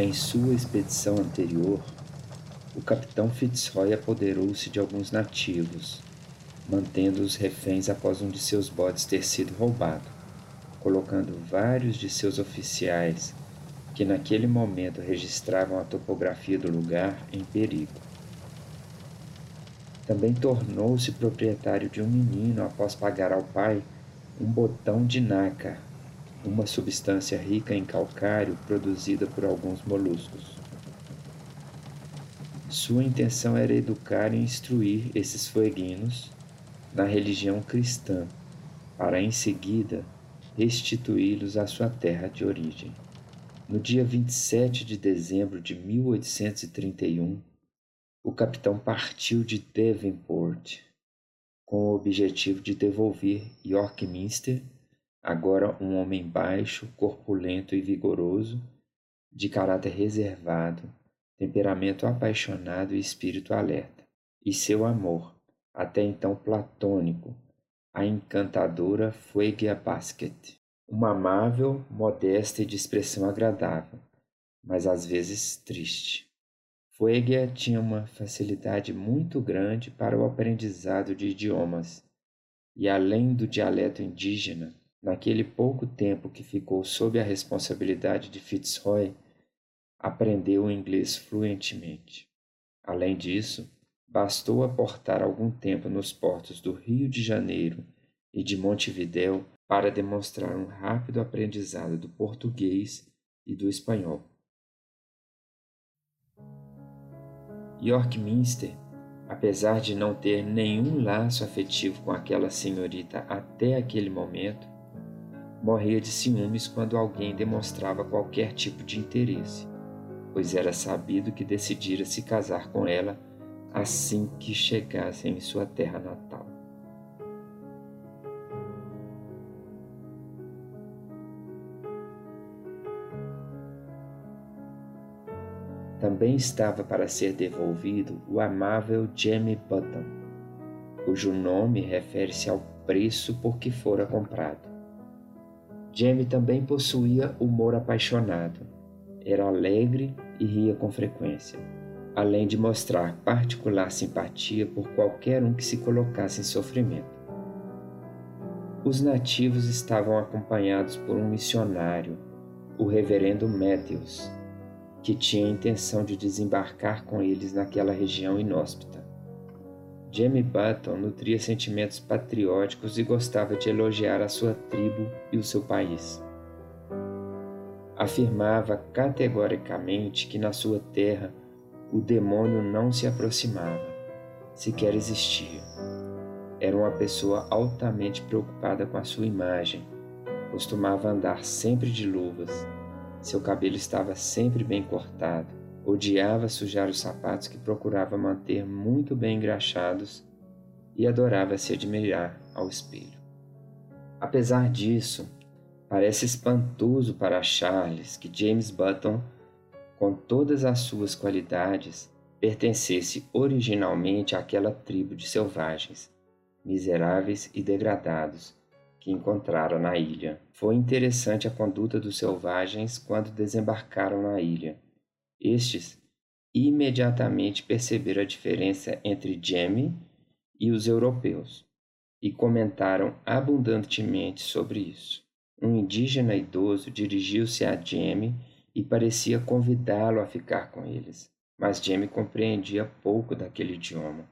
Em sua expedição anterior, o capitão Fitzroy apoderou-se de alguns nativos, mantendo-os reféns após um de seus botes ter sido roubado, colocando vários de seus oficiais, que naquele momento registravam a topografia do lugar, em perigo. Também tornou-se proprietário de um menino após pagar ao pai um botão de nácar, uma substância rica em calcário produzida por alguns moluscos. Sua intenção era educar e instruir esses fueguinos na religião cristã, para em seguida restituí-los à sua terra de origem. No dia 27 de dezembro de 1831, o capitão partiu de Devonport com o objetivo de devolver Yorkminster, agora um homem baixo, corpulento e vigoroso, de caráter reservado, temperamento apaixonado e espírito alerta, e seu amor, até então platônico, a encantadora Fuegia Basket, uma amável, modesta e de expressão agradável, mas às vezes triste. Fuegia tinha uma facilidade muito grande para o aprendizado de idiomas, e além do dialeto indígena, naquele pouco tempo que ficou sob a responsabilidade de Fitzroy, aprendeu o inglês fluentemente. Além disso, bastou aportar algum tempo nos portos do Rio de Janeiro e de Montevidéu para demonstrar um rápido aprendizado do português e do espanhol. York Minster, apesar de não ter nenhum laço afetivo com aquela senhorita até aquele momento, morria de ciúmes quando alguém demonstrava qualquer tipo de interesse, pois era sabido que decidira se casar com ela assim que chegassem em sua terra natal. Também estava para ser devolvido o amável Jamie Button, cujo nome refere-se ao preço por que fora comprado. Jamie também possuía humor apaixonado, era alegre e ria com frequência, além de mostrar particular simpatia por qualquer um que se colocasse em sofrimento. Os nativos estavam acompanhados por um missionário, o reverendo Matthews, que tinha a intenção de desembarcar com eles naquela região inóspita. Jamie Button nutria sentimentos patrióticos e gostava de elogiar a sua tribo e o seu país. Afirmava categoricamente que na sua terra o demônio não se aproximava, sequer existia. Era uma pessoa altamente preocupada com a sua imagem, costumava andar sempre de luvas seu cabelo estava sempre bem cortado. Odiava sujar os sapatos que procurava manter muito bem engraxados e adorava se admirar ao espelho. Apesar disso, parece espantoso para Charles que James Button, com todas as suas qualidades, pertencesse originalmente àquela tribo de selvagens, miseráveis e degradados, que encontraram na ilha. Foi interessante a conduta dos selvagens quando desembarcaram na ilha. Estes imediatamente perceberam a diferença entre Jamie e os europeus e comentaram abundantemente sobre isso. Um indígena idoso dirigiu-se a Jamie e parecia convidá-lo a ficar com eles, mas Jamie compreendia pouco daquele idioma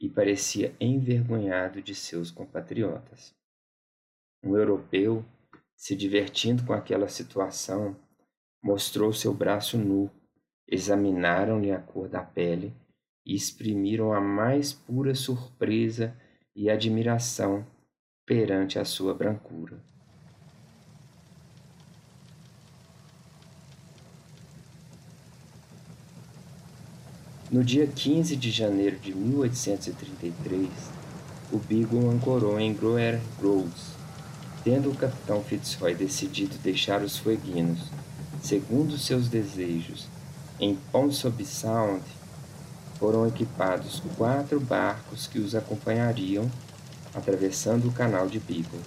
e parecia envergonhado de seus compatriotas. Um europeu, se divertindo com aquela situação, mostrou seu braço nu, examinaram-lhe a cor da pele e exprimiram a mais pura surpresa e admiração perante a sua brancura. No dia 15 de janeiro de 1833, o Beagle ancorou em Groer Groves, Tendo o capitão Fitzroy decidido deixar os fueguinos, segundo seus desejos, em Ponsonby Sound, foram equipados quatro barcos que os acompanhariam atravessando o canal de Beagle.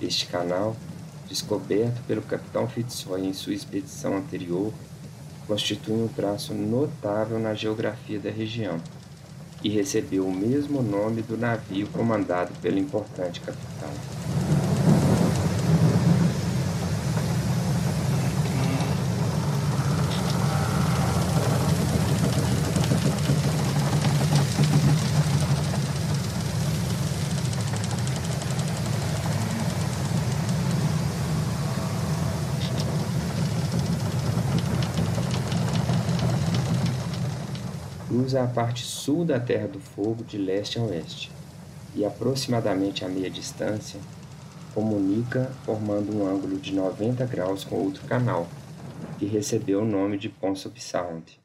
Este canal, descoberto pelo capitão Fitzroy em sua expedição anterior, constitui um traço notável na geografia da região e recebeu o mesmo nome do navio comandado pelo importante capitão. Cruza a parte sul da Terra do Fogo de leste a oeste e, aproximadamente a meia distância, comunica formando um ângulo de 90 graus com outro canal, que recebeu o nome de Ponsop Sound.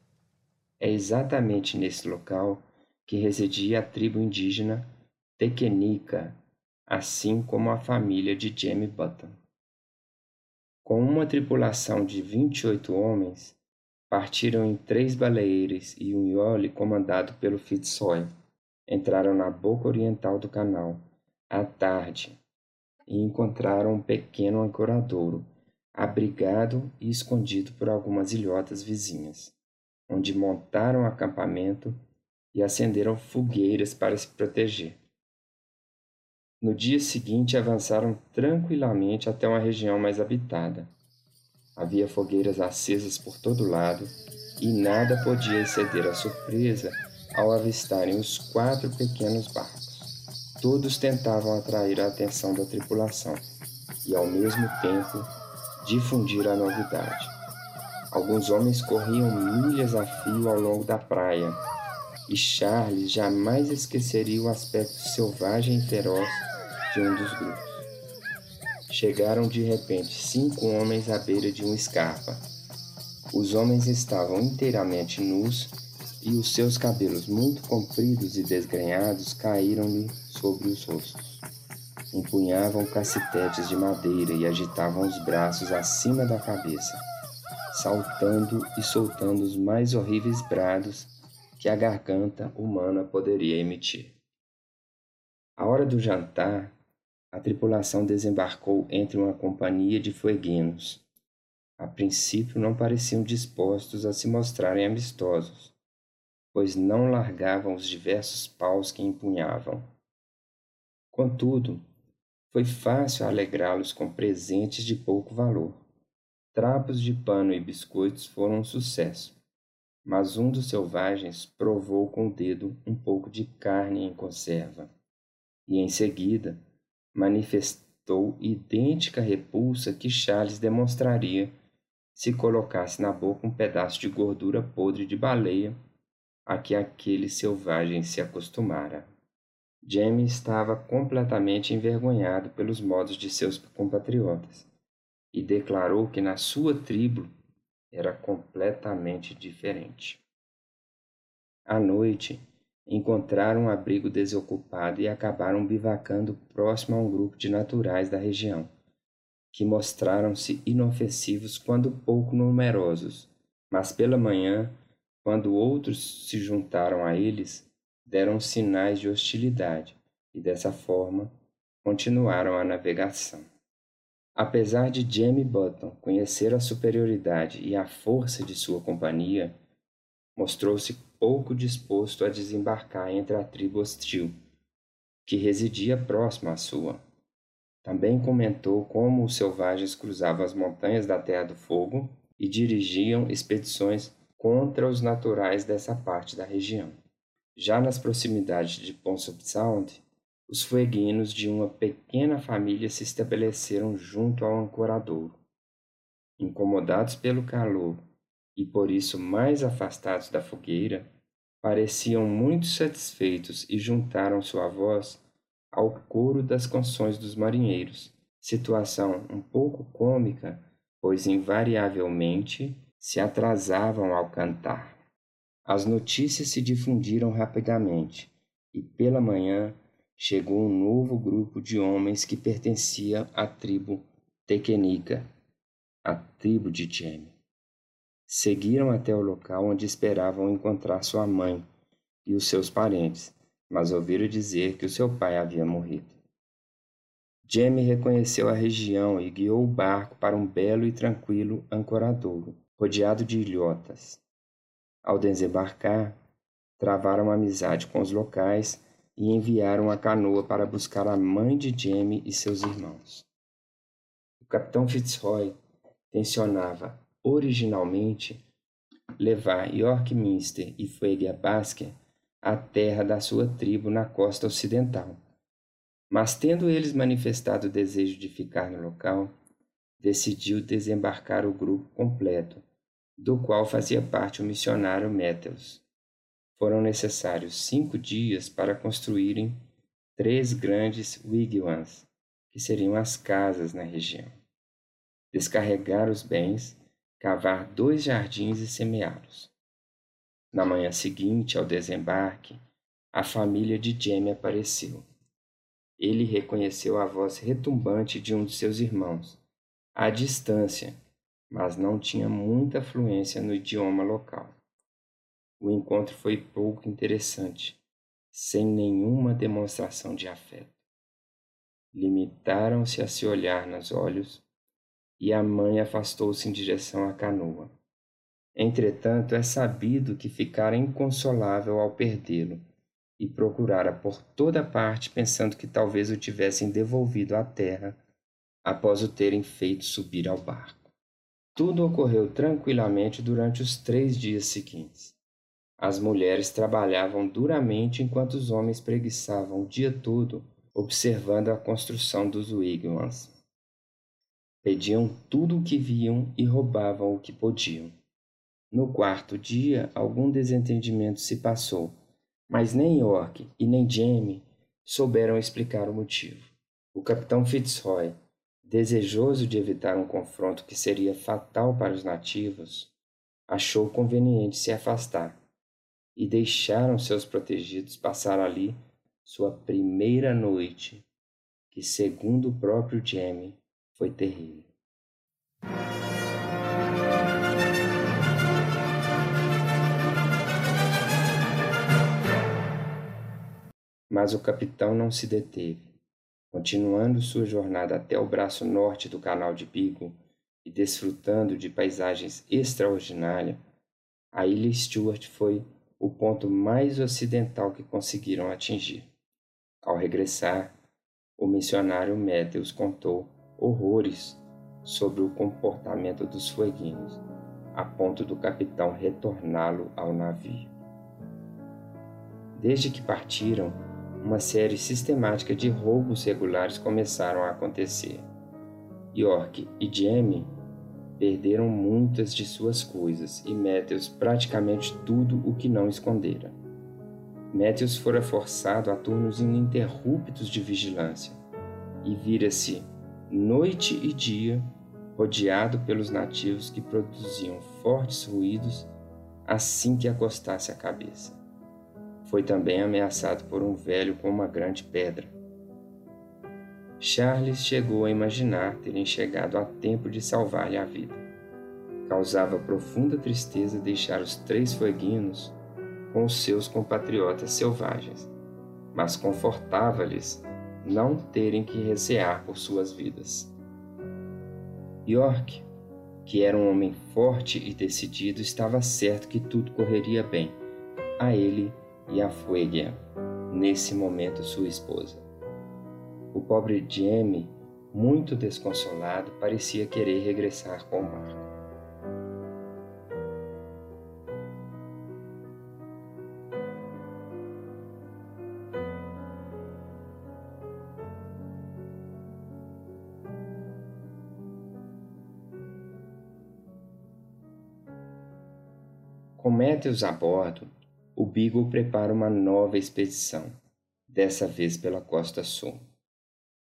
É exatamente nesse local que residia a tribo indígena Tequenica, assim como a família de Jamie Button. Com uma tripulação de 28 homens, Partiram em três baleeiras e um iole comandado pelo Fitzroy. Entraram na boca oriental do canal, à tarde, e encontraram um pequeno ancoradouro, abrigado e escondido por algumas ilhotas vizinhas, onde montaram acampamento e acenderam fogueiras para se proteger. No dia seguinte avançaram tranquilamente até uma região mais habitada. Havia fogueiras acesas por todo lado e nada podia exceder a surpresa ao avistarem os quatro pequenos barcos. Todos tentavam atrair a atenção da tripulação e, ao mesmo tempo, difundir a novidade. Alguns homens corriam milhas a fio ao longo da praia, e Charles jamais esqueceria o aspecto selvagem e feroz de um dos grupos. Chegaram de repente cinco homens à beira de um escarpa. Os homens estavam inteiramente nus e os seus cabelos muito compridos e desgrenhados caíram-lhe sobre os rostos. Empunhavam cacetetes de madeira e agitavam os braços acima da cabeça, saltando e soltando os mais horríveis brados que a garganta humana poderia emitir. A hora do jantar a tripulação desembarcou entre uma companhia de fueguinos. A princípio não pareciam dispostos a se mostrarem amistosos, pois não largavam os diversos paus que empunhavam. Contudo, foi fácil alegrá-los com presentes de pouco valor. Trapos de pano e biscoitos foram um sucesso, mas um dos selvagens provou com o dedo um pouco de carne em conserva, e em seguida manifestou idêntica repulsa que Charles demonstraria se colocasse na boca um pedaço de gordura podre de baleia a que aquele selvagem se acostumara. Jamie estava completamente envergonhado pelos modos de seus compatriotas e declarou que na sua tribo era completamente diferente. À noite, encontraram um abrigo desocupado e acabaram bivacando próximo a um grupo de naturais da região, que mostraram-se inofensivos quando pouco numerosos, mas pela manhã, quando outros se juntaram a eles, deram sinais de hostilidade e dessa forma continuaram a navegação. Apesar de Jamie Button conhecer a superioridade e a força de sua companhia, mostrou-se pouco disposto a desembarcar entre a tribo hostil, que residia próxima à sua. Também comentou como os selvagens cruzavam as montanhas da Terra do Fogo e dirigiam expedições contra os naturais dessa parte da região. Já nas proximidades de Ponsop Sound, os fueguinos de uma pequena família se estabeleceram junto ao ancoradouro. Incomodados pelo calor e por isso mais afastados da fogueira, pareciam muito satisfeitos e juntaram sua voz ao coro das canções dos marinheiros, situação um pouco cômica, pois invariavelmente se atrasavam ao cantar. As notícias se difundiram rapidamente e pela manhã chegou um novo grupo de homens que pertencia à tribo Tequenica, a tribo de Jamie. Seguiram até o local onde esperavam encontrar sua mãe e os seus parentes, mas ouviram dizer que o seu pai havia morrido. Jamie reconheceu a região e guiou o barco para um belo e tranquilo ancoradouro, rodeado de ilhotas. Ao desembarcar, travaram amizade com os locais e enviaram a canoa para buscar a mãe de Jamie e seus irmãos. O capitão Fitzroy tensionava originalmente levar York Minster e Fuegia Basker à terra da sua tribo na costa ocidental. Mas tendo eles manifestado o desejo de ficar no local, decidiu desembarcar o grupo completo, do qual fazia parte o missionário Metels. Foram necessários cinco dias para construírem três grandes wigwams, que seriam as casas na região. Descarregar os bens, cavar dois jardins e semeá-los. Na manhã seguinte ao desembarque, a família de Jamie apareceu. Ele reconheceu a voz retumbante de um de seus irmãos, à distância, mas não tinha muita fluência no idioma local. O encontro foi pouco interessante, sem nenhuma demonstração de afeto. Limitaram-se a se olhar nos olhos e a mãe afastou-se em direção à canoa. Entretanto, é sabido que ficara inconsolável ao perdê-lo e procurara por toda parte, pensando que talvez o tivessem devolvido à terra após o terem feito subir ao barco. Tudo ocorreu tranquilamente durante os três dias seguintes. As mulheres trabalhavam duramente enquanto os homens preguiçavam o dia todo observando a construção dos wigwams. Pediam tudo o que viam e roubavam o que podiam. No quarto dia, algum desentendimento se passou, mas nem York e nem Jamie souberam explicar o motivo. O capitão Fitzroy desejoso de evitar um confronto que seria fatal para os nativos, achou conveniente se afastar e deixaram seus protegidos passar ali sua primeira noite, que, segundo o próprio Jamie, foi terrível. Mas o capitão não se deteve. Continuando sua jornada até o braço norte do canal de Beagle e desfrutando de paisagens extraordinárias, a ilha Stuart foi o ponto mais ocidental que conseguiram atingir. Ao regressar, o missionário Matthews contou horrores sobre o comportamento dos fueguinos, a ponto do capitão retorná-lo ao navio. Desde que partiram, uma série sistemática de roubos regulares começaram a acontecer. York e Jamie perderam muitas de suas coisas e Matthews praticamente tudo o que não escondera. Matthews fora forçado a turnos ininterruptos de vigilância e vira-se, noite e dia, rodeado pelos nativos que produziam fortes ruídos assim que acostasse a cabeça. Foi também ameaçado por um velho com uma grande pedra. Charles chegou a imaginar terem chegado a tempo de salvar-lhe a vida. Causava profunda tristeza deixar os três fueguinos com os seus compatriotas selvagens, mas confortava-lhes não terem que recear por suas vidas. York, que era um homem forte e decidido, estava certo que tudo correria bem. A ele e a Fuegia, nesse momento sua esposa. O pobre Jamie, muito desconsolado, parecia querer regressar com Marco. Matthews a bordo, o Beagle prepara uma nova expedição, dessa vez pela costa sul.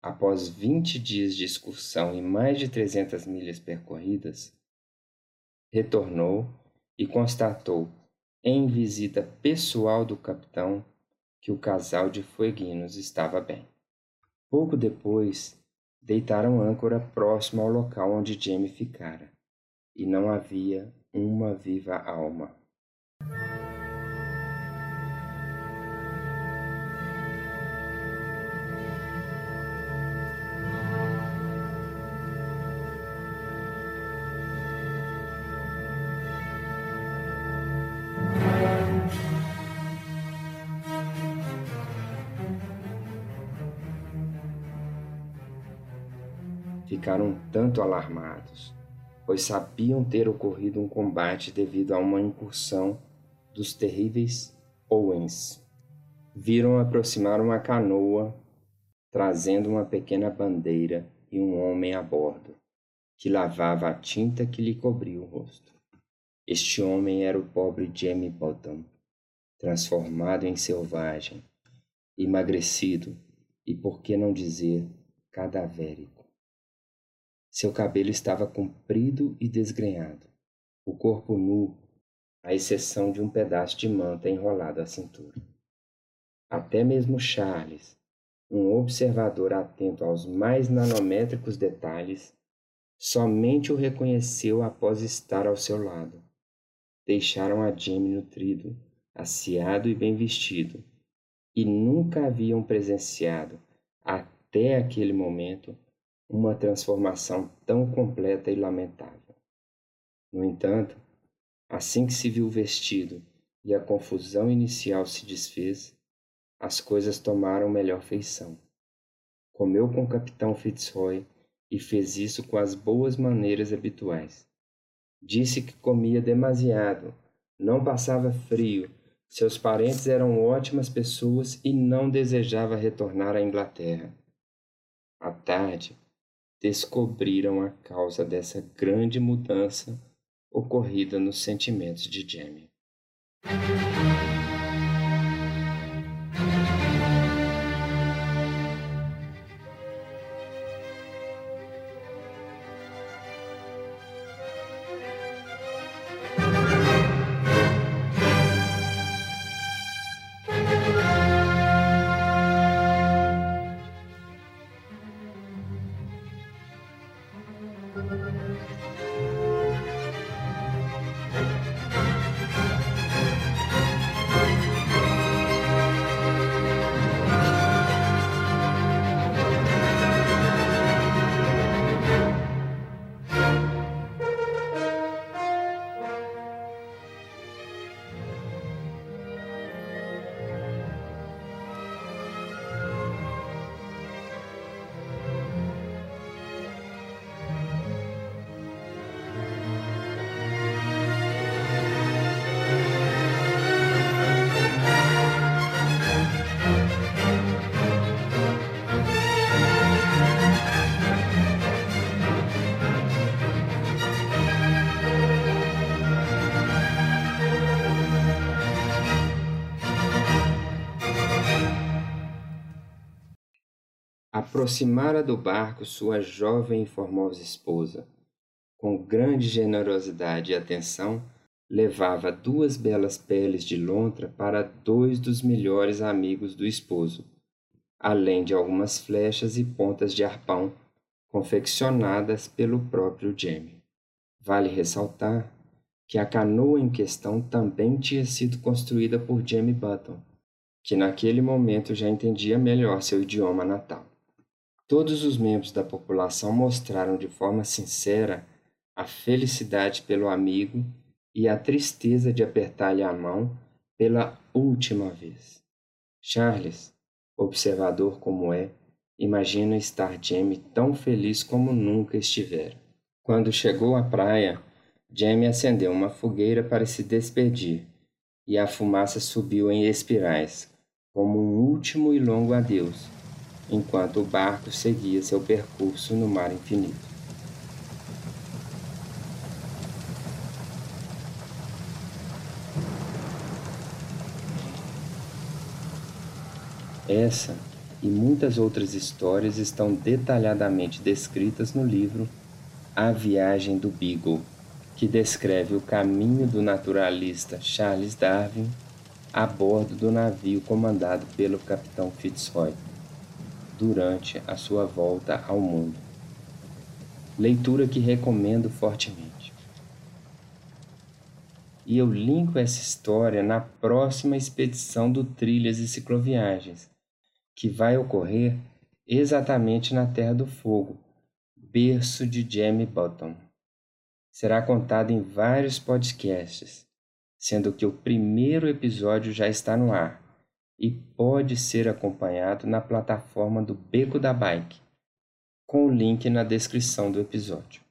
Após 20 dias de excursão e mais de 300 milhas percorridas, retornou e constatou, em visita pessoal do capitão, que o casal de fueguinos estava bem. Pouco depois, deitaram âncora próximo ao local onde Jamie ficara, e não havia uma viva alma. Ficaram um tanto alarmados, pois sabiam ter ocorrido um combate devido a uma incursão dos terríveis Owens. Viram aproximar uma canoa trazendo uma pequena bandeira e um homem a bordo, que lavava a tinta que lhe cobria o rosto. Este homem era o pobre Jamie Bottom, transformado em selvagem, emagrecido e, por que não dizer, cadavérico. Seu cabelo estava comprido e desgrenhado, o corpo nu, à exceção de um pedaço de manta enrolado à cintura. Até mesmo Charles, um observador atento aos mais nanométricos detalhes, somente o reconheceu após estar ao seu lado. Deixaram a Jamie nutrido, aciado e bem vestido, e nunca haviam presenciado, até aquele momento, uma transformação tão completa e lamentável. No entanto, assim que se viu vestido e a confusão inicial se desfez, as coisas tomaram melhor feição. Comeu com o capitão Fitzroy e fez isso com as boas maneiras habituais. Disse que comia demasiado, não passava frio, seus parentes eram ótimas pessoas e não desejava retornar à Inglaterra. À tarde, descobriram a causa dessa grande mudança ocorrida nos sentimentos de Jamie. Aproximara do barco sua jovem e formosa esposa. Com grande generosidade e atenção, levava duas belas peles de lontra para dois dos melhores amigos do esposo, além de algumas flechas e pontas de arpão confeccionadas pelo próprio Jamie. Vale ressaltar que a canoa em questão também tinha sido construída por Jamie Button, que naquele momento já entendia melhor seu idioma natal. Todos os membros da população mostraram de forma sincera a felicidade pelo amigo e a tristeza de apertar-lhe a mão pela última vez. Charles, observador como é, imagina estar Jamie tão feliz como nunca estivera. Quando chegou à praia, Jamie acendeu uma fogueira para se despedir, e a fumaça subiu em espirais, como um último e longo adeus enquanto o barco seguia seu percurso no mar infinito. Essa e muitas outras histórias estão detalhadamente descritas no livro A Viagem do Beagle, que descreve o caminho do naturalista Charles Darwin a bordo do navio comandado pelo capitão Fitzroy durante a sua volta ao mundo. Leitura que recomendo fortemente. E eu linko essa história na próxima expedição do Trilhas e Cicloviagens, que vai ocorrer exatamente na Terra do Fogo, berço de Jamie Button. Será contado em vários podcasts, sendo que o primeiro episódio já está no ar e pode ser acompanhado na plataforma do Beco da Bike, com o link na descrição do episódio.